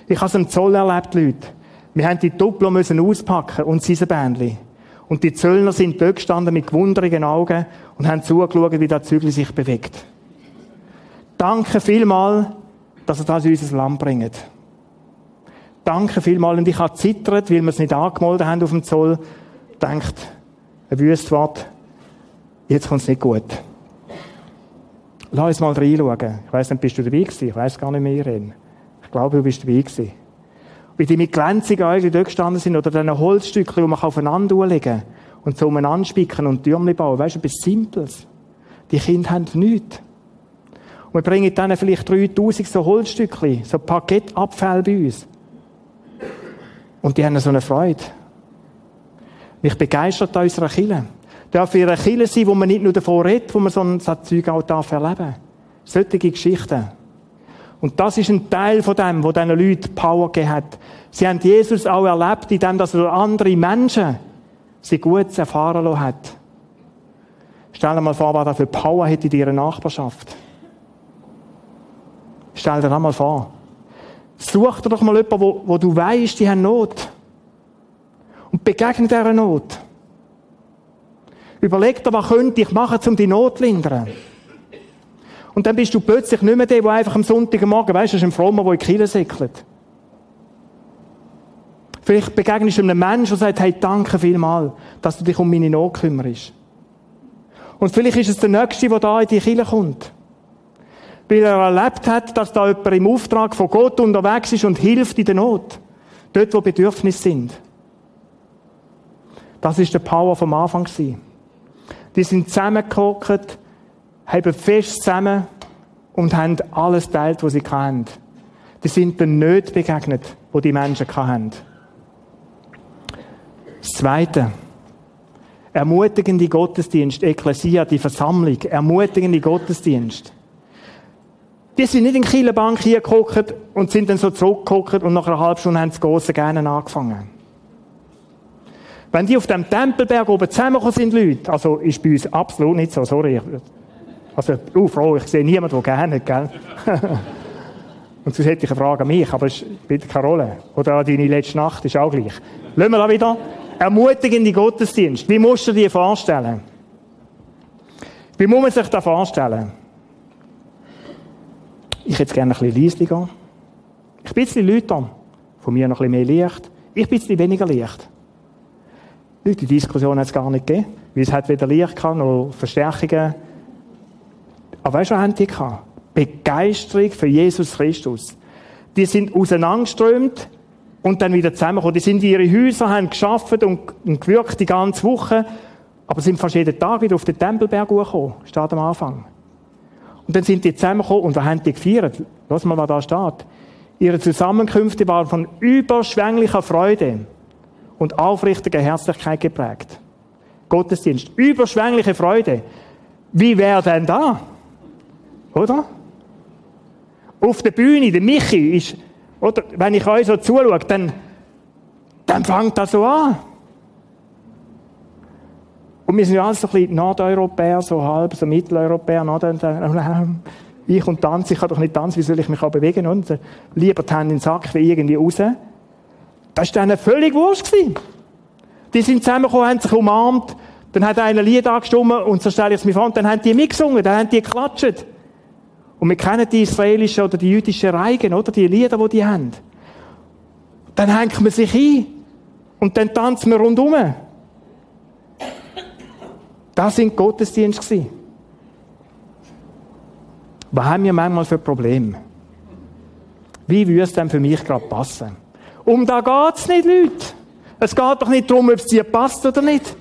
Ich habe es im Zoll erlebt, Leute. Wir haben die Duplo müssen auspacken und diese Bändchen. Und die Zöllner sind dort gestanden mit gewunderigen Augen und haben zugeschaut, wie der Zügel sich bewegt. Danke vielmal, dass er das in unser Land bringt. Danke vielmal. Und ich habe zittert, weil wir es nicht angemeldet haben auf dem Zoll. Denkt, ein Wüstwort, jetzt kommt es nicht gut. Lass uns mal reinschauen. Ich weiss nicht, bist du dabei gewesen? Ich weiss gar nicht mehr, Irene. Ich glaube, du bist dabei gewesen wie die mit glänzigen Augen dort gestanden sind, oder diese Holzstückchen, die man aufeinander legen und so umeinander spicken und Türmchen bauen. Weißt du, etwas Simples. Die Kinder haben nichts. Und wir bringen dann vielleicht 3000 so Holzstückchen, so Paketabfälle bei uns. Und die haben so eine Freude. Mich begeistert an unserer Kille. Darf wir eine Kille sein, wo man nicht nur davon redet, wo man so ein Zeug auch darf erleben. Solche Geschichten. Und das ist ein Teil von dem, wo diesen Leuten Power gegeben hat. Sie haben Jesus auch erlebt, indem dass er andere Menschen sie gut erfahren lassen hat. Stell dir mal vor, was er für Power hätte in ihrer Nachbarschaft. Stell dir das mal vor. Such dir doch mal jemanden, wo, wo du weißt, die haben Not. und begegne dieser Not. Überleg dir, was könnte ich machen, um die Not zu lindern. Und dann bist du plötzlich nicht mehr der, der einfach am Sonntagmorgen, weißt du, ist ein Frommer, der in die Kirche säckelt. Vielleicht begegnest du einem Menschen, der sagt, hey, danke vielmal, dass du dich um meine Not kümmerst. Und vielleicht ist es der Nächste, der da in die Kirche kommt. Weil er erlebt hat, dass da jemand im Auftrag von Gott unterwegs ist und hilft in der Not. Dort, wo Bedürfnisse sind. Das ist der Power vom Anfang Die sind zusammengehockt, haben fest zusammen und haben alles teilt, was sie hatten. Die sind den Nöten begegnet, wo die Menschen hatten. Das Zweite. Ermutigende Gottesdienst, Ekklesia, die Versammlung, ermutigende Gottesdienst. Die sind nicht in die Kielenbank hier geguckt und sind dann so zurückgeguckt und nach einer halben Stunde haben sie große Gerne angefangen. Wenn die auf dem Tempelberg oben zusammengekommen sind, Leute, also ist bei uns absolut nicht so, sorry. Also, uh, froh, ich sehe niemanden, der gerne hat, gell? und sonst hätte ich eine Frage an mich, aber es spielt keine Rolle. Oder an deine letzte Nacht, ist auch gleich. Lassen wir da wieder. Ermutigende Gottesdienst. Wie musst du dir vorstellen? Wie muss man sich das vorstellen? Ich hätte gerne ein bisschen leise gehen. Ich bin ein bisschen lauter. Von mir noch ein bisschen mehr Licht. Ich bin ein bisschen weniger Licht. Die Diskussion hat es gar nicht gegeben. Weil es hat weder Licht gehabt, noch Verstärkungen. Aber weißt du, was haben die gehabt? Begeisterung für Jesus Christus. Die sind auseinandergeströmt und dann wieder zusammengekommen. Die sind in ihre Häuser, haben geschafft und, und gewirkt die ganze Woche, aber sind fast jeden Tag wieder auf den Tempelberg gekommen, steht am Anfang. Und dann sind die zusammengekommen und was haben die gefeiert? Lass mal, was da steht. Ihre Zusammenkünfte waren von überschwänglicher Freude und aufrichtiger Herzlichkeit geprägt. Gottesdienst. Überschwängliche Freude. Wie wäre denn da? Oder? Auf der Bühne, der Michi ist, oder, wenn ich euch so zuschaue, dann, dann fängt das so an. Und wir sind ja alle so ein bisschen Nordeuropäer, so halb, so Mitteleuropäer. Ich und tanzen, ich kann doch nicht tanzen, wie soll ich mich auch bewegen? Und lieber die Hände in den Sack wie irgendwie raus. Das war denen völlig wurscht. Gewesen. Die sind zusammengekommen, haben sich umarmt, dann hat einer ein Lied angestimmt und so stelle ich es mir vor, und dann haben die mitgesungen, dann haben die geklatscht. Und wir kennen die israelischen oder die jüdischen Reigen, oder? Die Lieder, die die haben. Dann hängt man sich ein. Und dann tanzen wir rundum. Das sind Gottesdienste. Was haben wir manchmal für Probleme? Wie würde es denn für mich gerade passen? Um da geht's nicht, Leute. Es geht doch nicht darum, ob es dir passt oder nicht.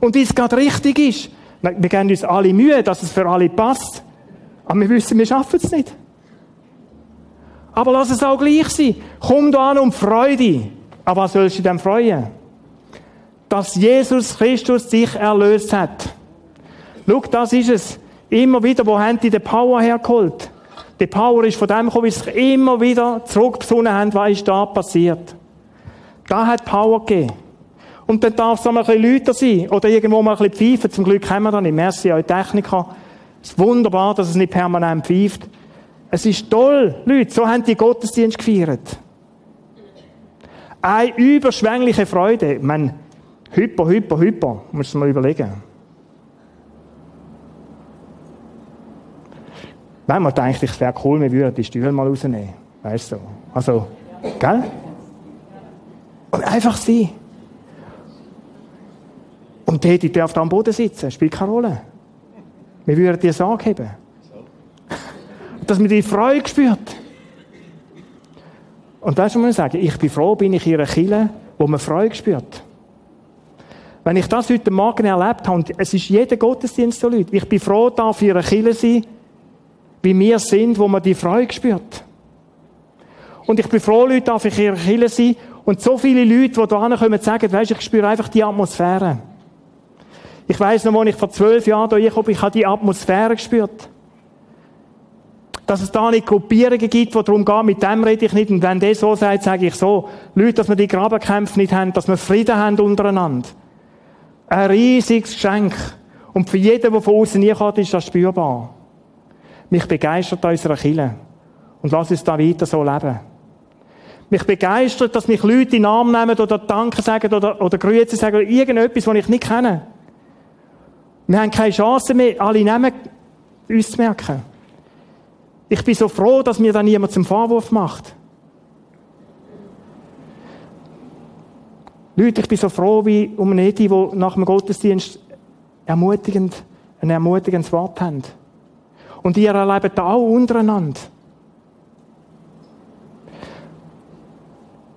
Und wie es gerade richtig ist. Wir geben uns alle Mühe, dass es für alle passt. Aber wir wissen, wir schaffen es nicht. Aber lass es auch gleich sein. Komm da an und freu dich. Aber was sollst du denn freuen? Dass Jesus Christus dich erlöst hat. Schau, das ist es. Immer wieder, wo haben die die Power hergeholt? Die Power ist von dem gekommen, wie sie sich immer wieder zurückbesonnen haben, was ist da passiert. Da hat Power gegeben. Und dann darf es auch mal ein bisschen lauter sein. Oder irgendwo mal ein bisschen pfeifen. Zum Glück haben wir da nicht. Merci an Techniker. Es ist wunderbar, dass es nicht permanent pfeift. Es ist toll, Leute. So haben die Gottesdienst gefeiert. Eine überschwängliche Freude. Ich meine, Hyper, hyper, hyper. Muss man mal überlegen. Wenn man denkt, es wäre cool, wir würden die Stühle mal rausnehmen. Weißt du? Also, gell? Und einfach sein. Und die, die dürfen am Boden sitzen, spielt keine Rolle. Wir würden dir Sorge haben. Dass man die Freude spürt. Und das muss man sagen, ich bin froh, bin ich in einer Kille, wo man Freude spürt. Wenn ich das heute Morgen erlebt habe, und es ist jeder Gottesdienst so Leute, ich bin froh, darf ich ihre Kirche sein, wie wir sind, wo man die Freude spürt. Und ich bin froh, Leute, darf ich ihre Kirche sein, und so viele Leute, die da kommen, sagen, weisst, ich spüre einfach die Atmosphäre. Ich weiss noch, als ich vor zwölf Jahren hier kam, ich habe die Atmosphäre gespürt. Dass es da nicht Gruppierungen gibt, die darum gehen, mit dem rede ich nicht. Und wenn der so sagt, sage ich so. Leute, dass wir die Grabenkämpfe nicht haben, dass wir Frieden haben untereinander. Ein riesiges Geschenk. Und für jeden, der von außen kommt, ist das spürbar. Mich begeistert unsere Kille. Und lass uns da weiter so leben. Mich begeistert, dass mich Leute in den Arm nehmen oder Danke sagen oder, oder Grüße sagen oder irgendetwas, was ich nicht kenne. Wir haben keine Chance mehr, alle Namen uns zu merken. Ich bin so froh, dass mir da niemand zum Vorwurf macht. Leute, ich bin so froh wie um Edi, die nach dem Gottesdienst ermutigend, ein ermutigendes Wort haben. Und ihr erlebt auch untereinander.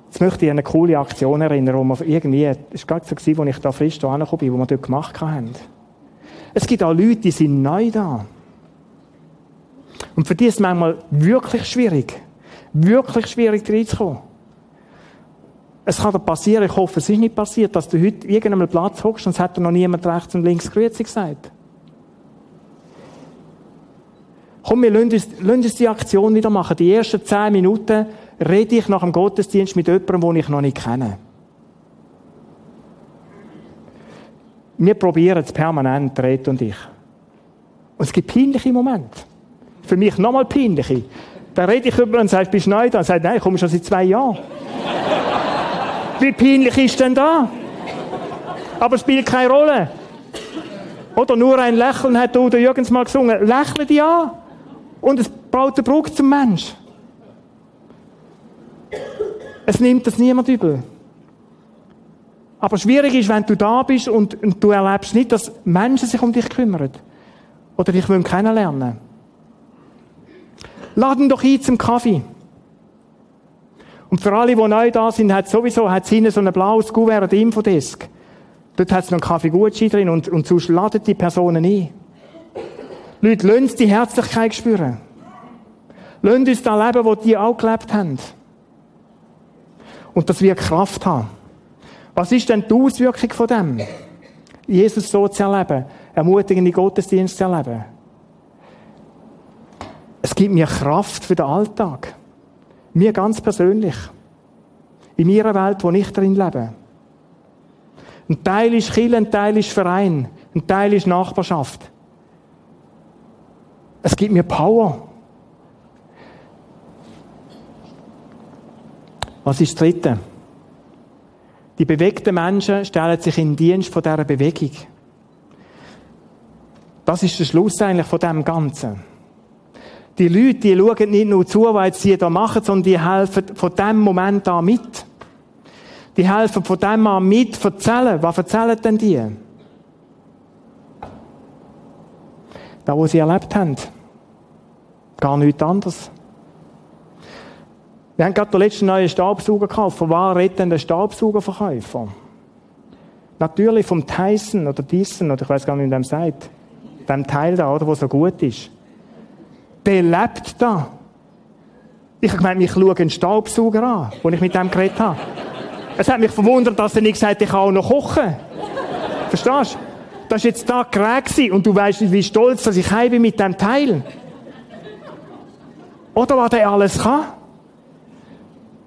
Jetzt möchte ich an eine coole Aktion erinnern, wo wir irgendwie, es war gerade so, als ich da frisch da angekommen bin, wo wir dort gemacht haben. Es gibt auch Leute, die sind neu da. Und für die ist es manchmal wirklich schwierig, wirklich schwierig reinzukommen. Es kann dir passieren, ich hoffe, es ist nicht passiert, dass du heute irgendeinem Platz hockst und es hat dir noch niemand rechts und links Grüezi gesagt. Komm, wir lassen uns, uns die Aktion wieder machen. Die ersten zehn Minuten rede ich nach dem Gottesdienst mit jemandem, den ich noch nicht kenne. Wir probieren es permanent, Red und ich. Und es gibt peinliche Momente. Für mich nochmal peinliche. Da rede ich über und sage, bist du neu da? Und sagt, nein, ich komme schon seit zwei Jahren. Wie peinlich ist denn da? Aber spielt keine Rolle. Oder nur ein Lächeln hat Udo Jürgens mal gesungen. Lächle dich an. Und es baut eine Brücke zum Mensch. Es nimmt das niemand übel. Aber schwierig ist, wenn du da bist und, und du erlebst nicht, dass Menschen sich um dich kümmern. Oder dich wollen kennenlernen. Laden doch ein zum Kaffee. Und für alle, die neu da sind, hat sowieso, hat hinten so ein blaues Kuvert, der Infodesk. Dort hat es noch einen Kaffeegutschein drin und, und sonst laden die Personen ein. Leute, lasst die Herzlichkeit spüren. Lasst uns da leben, wo die auch gelebt haben. Und das wird Kraft haben. Was ist denn die Auswirkung von dem? Jesus so zu erleben, ermutigende Gottesdienste zu erleben. Es gibt mir Kraft für den Alltag. Mir ganz persönlich. In meiner Welt, wo ich drin lebe. Ein Teil ist Kirche, ein Teil ist Verein, ein Teil ist Nachbarschaft. Es gibt mir Power. Was ist das Dritte? Die bewegten Menschen stellen sich in den Dienst von dieser Bewegung. Das ist der Schluss eigentlich von dem Ganzen. Die Leute, die schauen nicht nur zu, was sie da machen, sondern die helfen von dem Moment an mit. Die helfen von dem an mit, erzählen. Was erzählen denn die? Da, wo sie erlebt haben. Gar nichts anderes. Wir haben gerade den letzten neuen Staubsauger gekauft. Von war redet denn der Staubsaugerverkäufer? Natürlich vom Tyson oder Dyson, oder ich weiß gar nicht, wie man dem sagt. Dem Teil da, oder, wo so gut ist. Der lebt da. Ich habe gemeint, ich schaue einen Staubsauger an, wo ich mit dem geredet habe. Es hat mich verwundert, dass er nicht gesagt hat, ich kann auch noch kochen. Verstehst du? Das war jetzt da gerät und du weißt nicht, wie stolz dass ich bin mit dem Teil. Oder was der alles kann.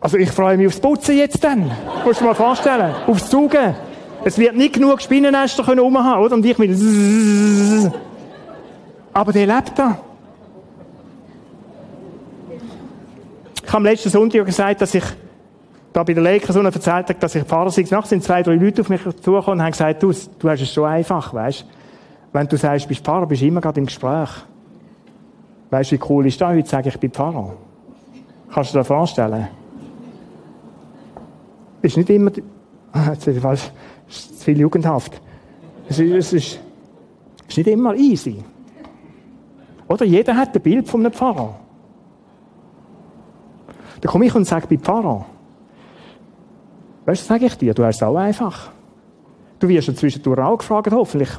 Also ich freue mich aufs Putzen jetzt dann. Musst du dir mal vorstellen. Aufs Zugen. Es wird nicht genug Spinnennester können rumhaben, oder? Und ich mit Aber der lebt da. Ich habe am letzten Sonntag gesagt, dass ich da bei der Leikersonne erzählt habe, dass ich Pfarrer sei. Nachts sind zwei, drei Leute auf mich zugekommen und haben gesagt, du, du hast es schon einfach, weißt? Wenn du sagst, du bist Pfarrer, bist du immer gerade im Gespräch. Weißt du, wie cool ist das? Heute sage ich, ich bin Pfarrer. Kannst du dir das vorstellen? Ist nicht immer, jetzt ist falsch, zu viel jugendhaft. Es ist, es ist, ist nicht immer easy. Oder jeder hat ein Bild von einem Pfarrer. Dann komme ich und sage, bin Pfarrer. Weißt du, sage ich dir, du hast es auch einfach. Du wirst ja zwischendurch auch gefragt, hoffentlich,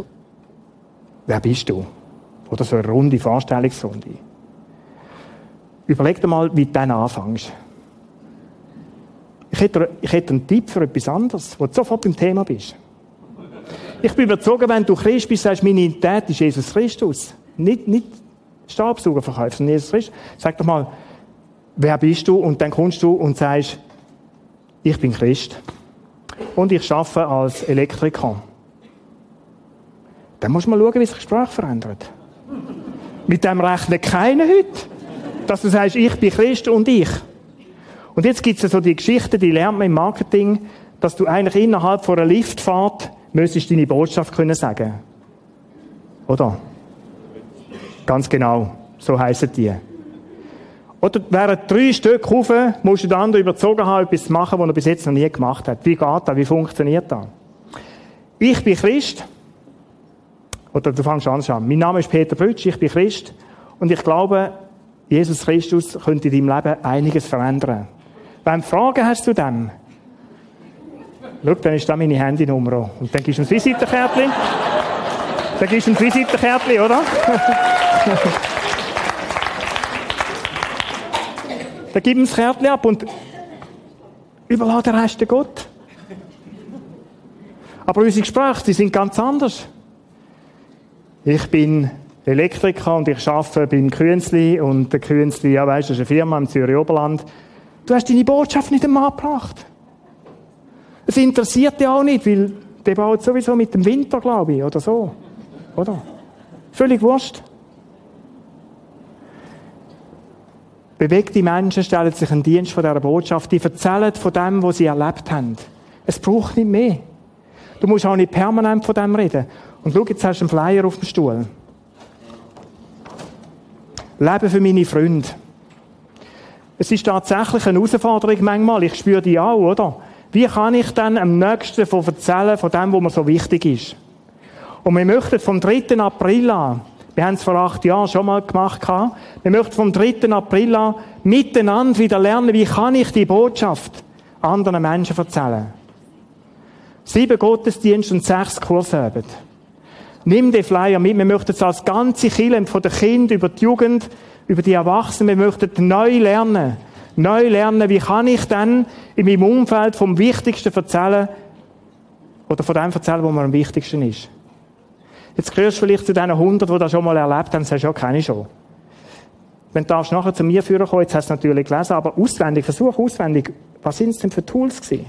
wer bist du? Oder so eine runde Vorstellungsrunde. Überleg dir mal, wie du dann anfängst. Ich hätte, ich hätte einen Tipp für etwas anderes, wo du sofort beim Thema bist. Ich bin überzeugt, wenn du Christ bist, sagst, meine Identität ist Jesus Christus. Nicht, nicht Stabsaugerverkäufer, sondern Jesus Christus. Sag doch mal, wer bist du? Und dann kommst du und sagst, ich bin Christ. Und ich arbeite als Elektriker. Dann musst du mal schauen, wie sich das Gespräch verändert. Mit dem rechnet keiner heute. Dass du sagst, ich bin Christ und ich. Und jetzt gibt es so die Geschichte, die lernt man im Marketing, dass du eigentlich innerhalb von einer Liftfahrt müsstest deine Botschaft können sagen. Oder? Ganz genau. So heißen die. Oder während drei Stück rauf, musst du den anderen überzogen haben, etwas zu machen, was er bis jetzt noch nie gemacht hat. Wie geht das? Wie funktioniert das? Ich bin Christ. Oder du fängst an an. Mein Name ist Peter Brütsch, ich bin Christ. Und ich glaube, Jesus Christus könnte in deinem Leben einiges verändern. Wenn du Fragen hast zu dem, schau, dann ist da meine Handynummer. Und dann gibst du ein Visitenkärtchen. dann gibst du ein Visitenkärtchen, oder? dann gib ihm das Kärtchen ab und überlass den Rest Gott. Aber unsere Gespräche, die sind ganz anders. Ich bin Elektriker und ich arbeite beim Künzli und der Künzli, ja weißt, das ist eine Firma im Zürich Oberland. Du hast deine Botschaft nicht einmal gebracht. Es interessiert dich auch nicht, weil der baut sowieso mit dem Winter, glaube ich, oder so. Oder? Völlig wurscht. Bewegte Menschen stellen sich einen Dienst von dieser Botschaft. Die erzählen von dem, was sie erlebt haben. Es braucht nicht mehr. Du musst auch nicht permanent von dem reden. Und schau, jetzt hast du einen Flyer auf dem Stuhl. Leben für meine Freunde. Es ist tatsächlich eine Herausforderung manchmal. Ich spüre die auch, oder? Wie kann ich dann am nächsten von erzählen, von dem, was mir so wichtig ist? Und wir möchten vom 3. April an, wir haben es vor acht Jahren schon mal gemacht, wir möchten vom 3. April an miteinander wieder lernen, wie kann ich die Botschaft anderen Menschen erzählen. Sieben Gottesdienste und sechs Kursabend. Nimm den Flyer mit. Wir möchten es als ganze Kirche, von den Kindern über die Jugend, über die Erwachsenen, wir möchten neu lernen. Neu lernen, wie kann ich dann in meinem Umfeld vom Wichtigsten erzählen, oder von dem erzählen, was mir am wichtigsten ist. Jetzt gehörst du vielleicht zu den 100, die das schon mal erlebt haben, sagst ja, keine schon. Wenn du nachher zu mir führen kommen, jetzt hast du es natürlich gelesen, aber auswendig, versuch auswendig, was sind es denn für Tools gewesen?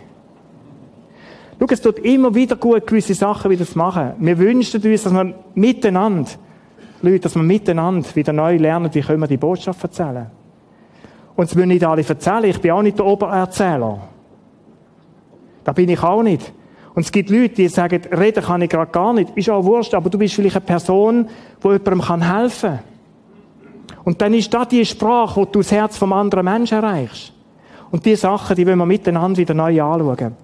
Schau, es tut immer wieder gut, gewisse Sachen wieder zu machen. Wir wünschen uns, dass wir miteinander, Leute, dass wir miteinander wieder neu lernen, wie können wir die Botschaft erzählen. Und es müssen nicht alle erzählen. Ich bin auch nicht der Obererzähler. Da bin ich auch nicht. Und es gibt Leute, die sagen, reden kann ich gerade gar nicht. Ist auch wurscht, aber du bist vielleicht eine Person, die jemandem helfen kann. Und dann ist das die Sprache, wo du das Herz vom anderen Menschen erreichst. Und diese Sachen, die wollen wir miteinander wieder neu anschauen.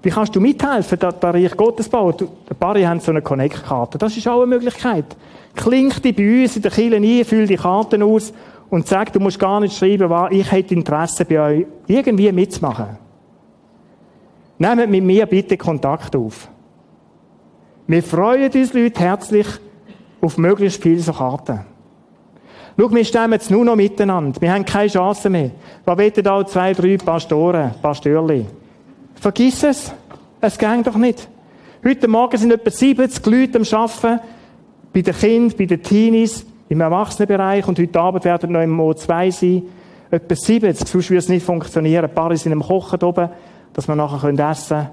Wie kannst du mithelfen, dass der Reich Gottes baut? Ein paar haben so eine Connect-Karte. Das ist auch eine Möglichkeit. Klink die bei uns in der Kirche ein, füll die Karten aus und sag, du musst gar nicht schreiben, ich hätte Interesse bei euch, irgendwie mitzumachen. Nehmt mit mir bitte Kontakt auf. Wir freuen uns, Leute, herzlich auf möglichst viele so Karten. Schau, wir stemmen jetzt nur noch miteinander. Wir haben keine Chance mehr. Da wollen auch zwei, drei Pastoren, Pastörli. Vergiss es. Es geht doch nicht. Heute Morgen sind etwa 70 Leute am Arbeiten. Bei den Kindern, bei den Teenies, im Erwachsenenbereich. Und heute Abend werden noch im O2 sein. Etwa 70. Sonst würde es nicht funktionieren. Ein paar sind am Kochen oben, dass wir nachher essen können.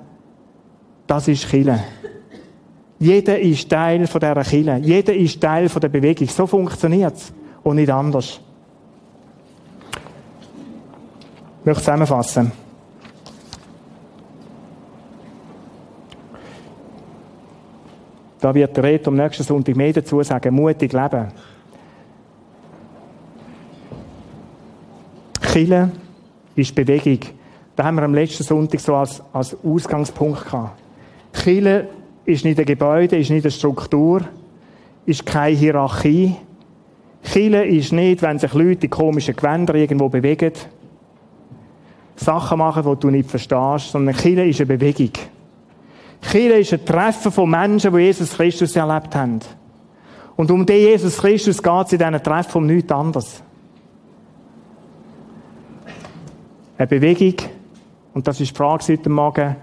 Das ist Chile. Jeder ist Teil von dieser Chile. Jeder ist Teil von der Bewegung. So funktioniert es. Und nicht anders. Ich möchte zusammenfassen. Da wird der Red am nächsten Sonntag mehr dazu sagen, mutig leben. Chile ist Bewegung. Da haben wir am letzten Sonntag so als, als Ausgangspunkt gehabt. Chile ist nicht ein Gebäude, ist nicht eine Struktur, ist keine Hierarchie. Chile ist nicht, wenn sich Leute in komischen Gewändern irgendwo bewegen, Sachen machen, die du nicht verstehst, sondern Chile ist eine Bewegung. Kirche ist ein Treffen von Menschen, die Jesus Christus erlebt haben. Und um den Jesus Christus geht es in diesen Treffen um nichts anderes. Eine Bewegung, und das ist die Frage heute Morgen,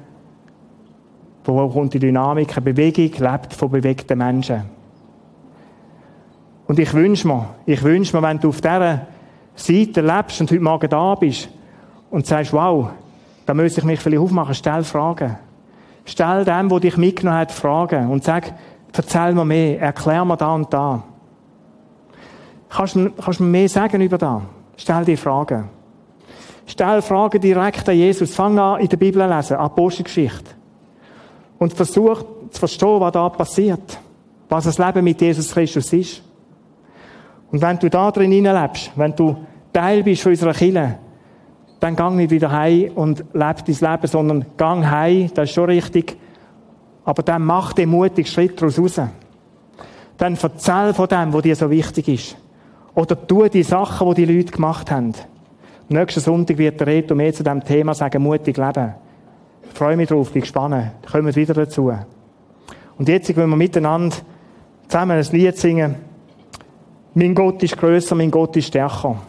wo kommt die Dynamik? Eine Bewegung lebt von bewegten Menschen. Und ich wünsche mir, ich wünsche mir, wenn du auf dieser Seite lebst und heute Morgen da bist und sagst, wow, da muss ich mich vielleicht aufmachen, stell Fragen. Stell dem, der dich mitgenommen hat, Fragen und sag, erzähl mir mehr, erklär mir da und da. Kannst du, mir mehr sagen über da? Stell dir Fragen. Stell Fragen direkt an Jesus. Fang an, in der Bibel zu lesen, Apostelgeschichte. Und versuch zu verstehen, was da passiert. Was das Leben mit Jesus Christus ist. Und wenn du da drin lebst, wenn du Teil bist von unserer Kirche, dann gang nicht wieder heim und leb dein Leben, sondern gang heim, das ist schon richtig. Aber dann mach den mutigen Schritt daraus raus. Dann erzähl von dem, was dir so wichtig ist. Oder tu die Sachen, die die Leute gemacht haben. Nächsten Sonntag wird der Reto mehr zu diesem Thema sagen, mutig leben. Ich freue mich drauf, bin gespannt. Kommen wir wieder dazu. Und jetzt wollen wir miteinander zusammen ein Lied singen. Mein Gott ist größer, mein Gott ist stärker.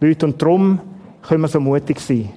Leute, und darum können wir so mutig sein.